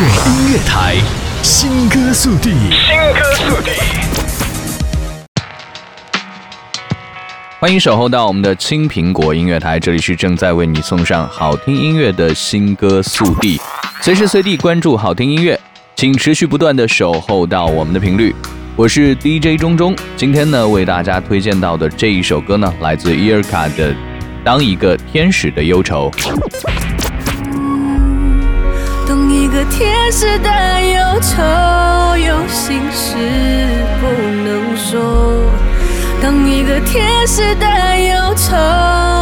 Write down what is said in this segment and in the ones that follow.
果音乐台，新歌速递，新歌速递。欢迎守候到我们的青苹果音乐台，这里是正在为你送上好听音乐的新歌速递，随时随地关注好听音乐，请持续不断的守候到我们的频率。我是 DJ 中中，今天呢为大家推荐到的这一首歌呢，来自伊尔卡的《当一个天使的忧愁》。个天使的忧愁，有心事不能说。当一个天使的忧愁，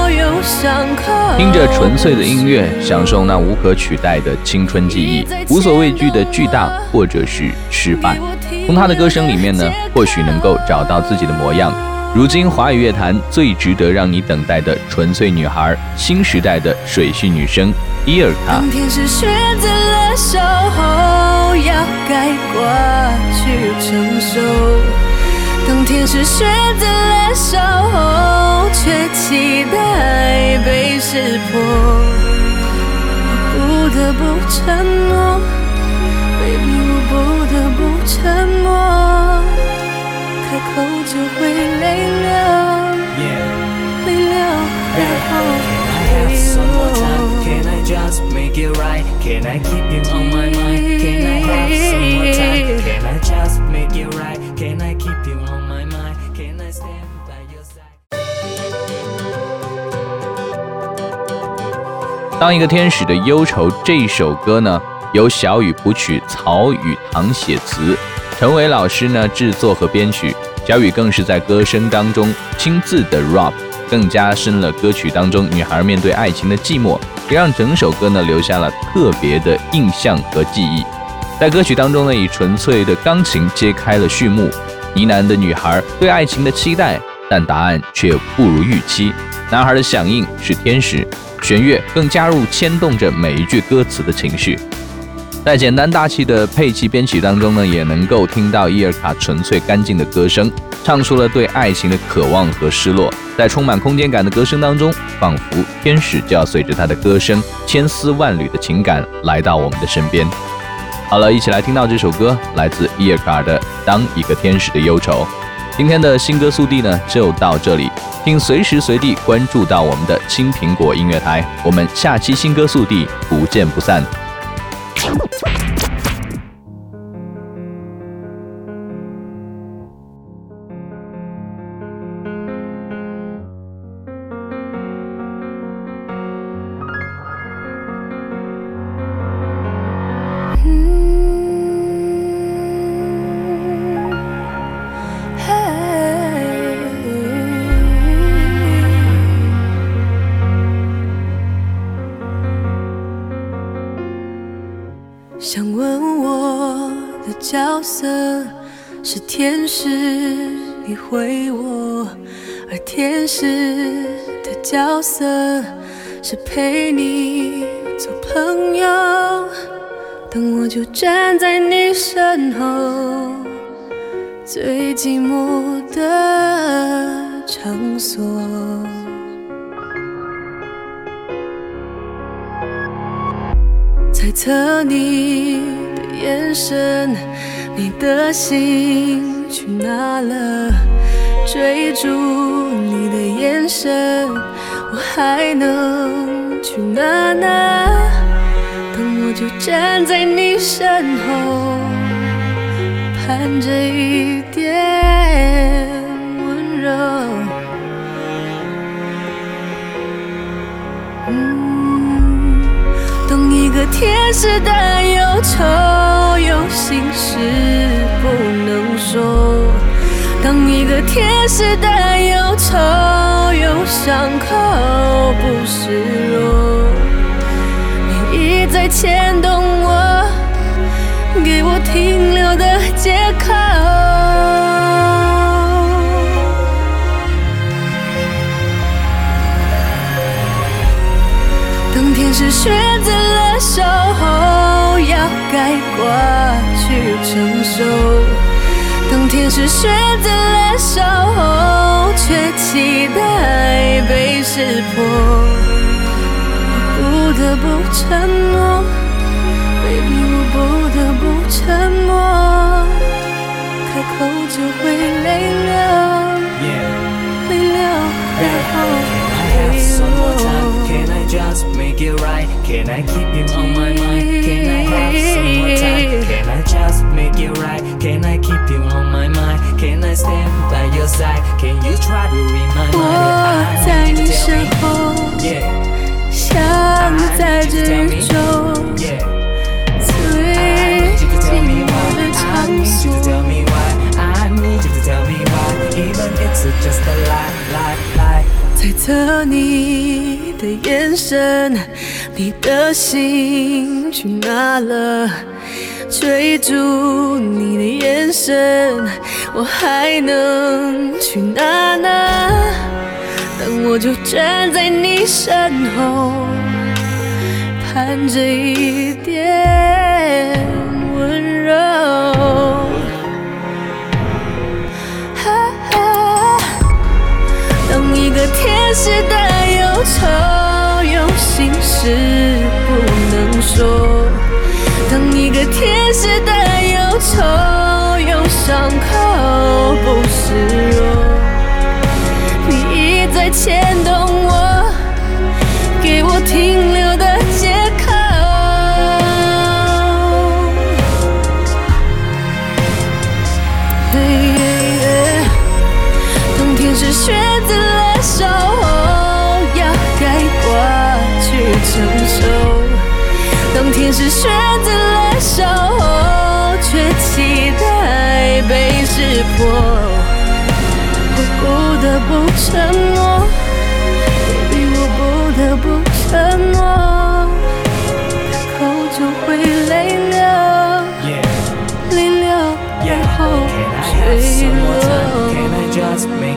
有伤口。听着纯粹的音乐，享受那无可取代的青春记忆，无所畏惧的巨大或者是失败。从他的歌声里面呢，或许能够找到自己的模样。如今华语乐坛最值得让你等待的纯粹女孩，新时代的水系女生伊尔卡。当天使选择了守候，要该过去承受。当天使选择了守候，却期待被识破。我不得不承诺，baby，我不得不沉默，口就会泪流，泪流，然后坠落。Can I just make it right? Can I keep you on my mind? Can I have some more time? Can I just make it right? Can I keep you on my mind? Can I stand by your side? 当一个天使的忧愁这一首歌呢，由小雨谱曲，曹雨堂写词，陈伟老师呢制作和编曲，小雨更是在歌声当中亲自的 rap，更加深了歌曲当中女孩面对爱情的寂寞。也让整首歌呢留下了特别的印象和记忆。在歌曲当中呢，以纯粹的钢琴揭开了序幕，呢喃的女孩对爱情的期待，但答案却不如预期。男孩的响应是天使，弦乐更加入牵动着每一句歌词的情绪。在简单大气的配器编曲当中呢，也能够听到伊尔卡纯粹干净的歌声，唱出了对爱情的渴望和失落。在充满空间感的歌声当中，仿佛天使就要随着他的歌声，千丝万缕的情感来到我们的身边。好了，一起来听到这首歌，来自伊尔卡的《当一个天使的忧愁》。今天的新歌速递呢，就到这里，请随时随地关注到我们的青苹果音乐台，我们下期新歌速递不见不散。角色是天使，你回我；而天使的角色是陪你做朋友。等我就站在你身后，最寂寞的场所。猜测你的眼神，你的心去哪了？追逐你的眼神，我还能去哪呢？等我就站在你身后，盼着一天使的忧愁，有心事不能说。当一个天使的忧愁，有伤口不示弱。你一再牵动我，给我停留的借口。我去承受。当天使选择了守候，却期待被识破，我不得不沉默，baby，我不得不沉默，开口就会泪流，泪流，然后。have some more time? Can I just make it right? Can I keep you on my mind? Can I have some more time? Can I just make it right? Can I keep you on my mind? Can I stand by your side? Can you try to read my mind? 我在你身后，像在宇宙。你的眼神，你的心去哪了？追逐你的眼神，我还能去哪呢？当我就站在你身后，盼着一点温柔。当天使选择了守候，要该过去承受。当天使选择了守候，却期待被识破，我不得不承诺，baby，我不得不承诺，开口就会泪流，泪流，然后坠 some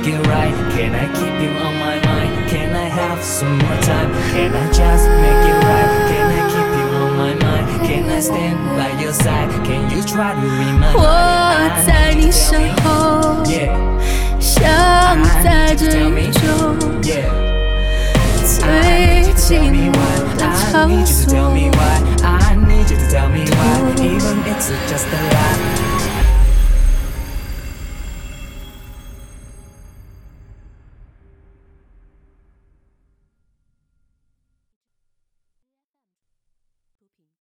make it right? Can I keep you on my mind? Can I have some more time? Can I just make it right? Can I keep you on my mind? Can I stand by your side? Can you try to remind me? 我在你身后， Yeah, 像在这宇宙 yeah. 最寂 Tell me 寞 why. 的 I 场 need you to 所。 tell me why. I need you to tell me why. Even it's just a lie.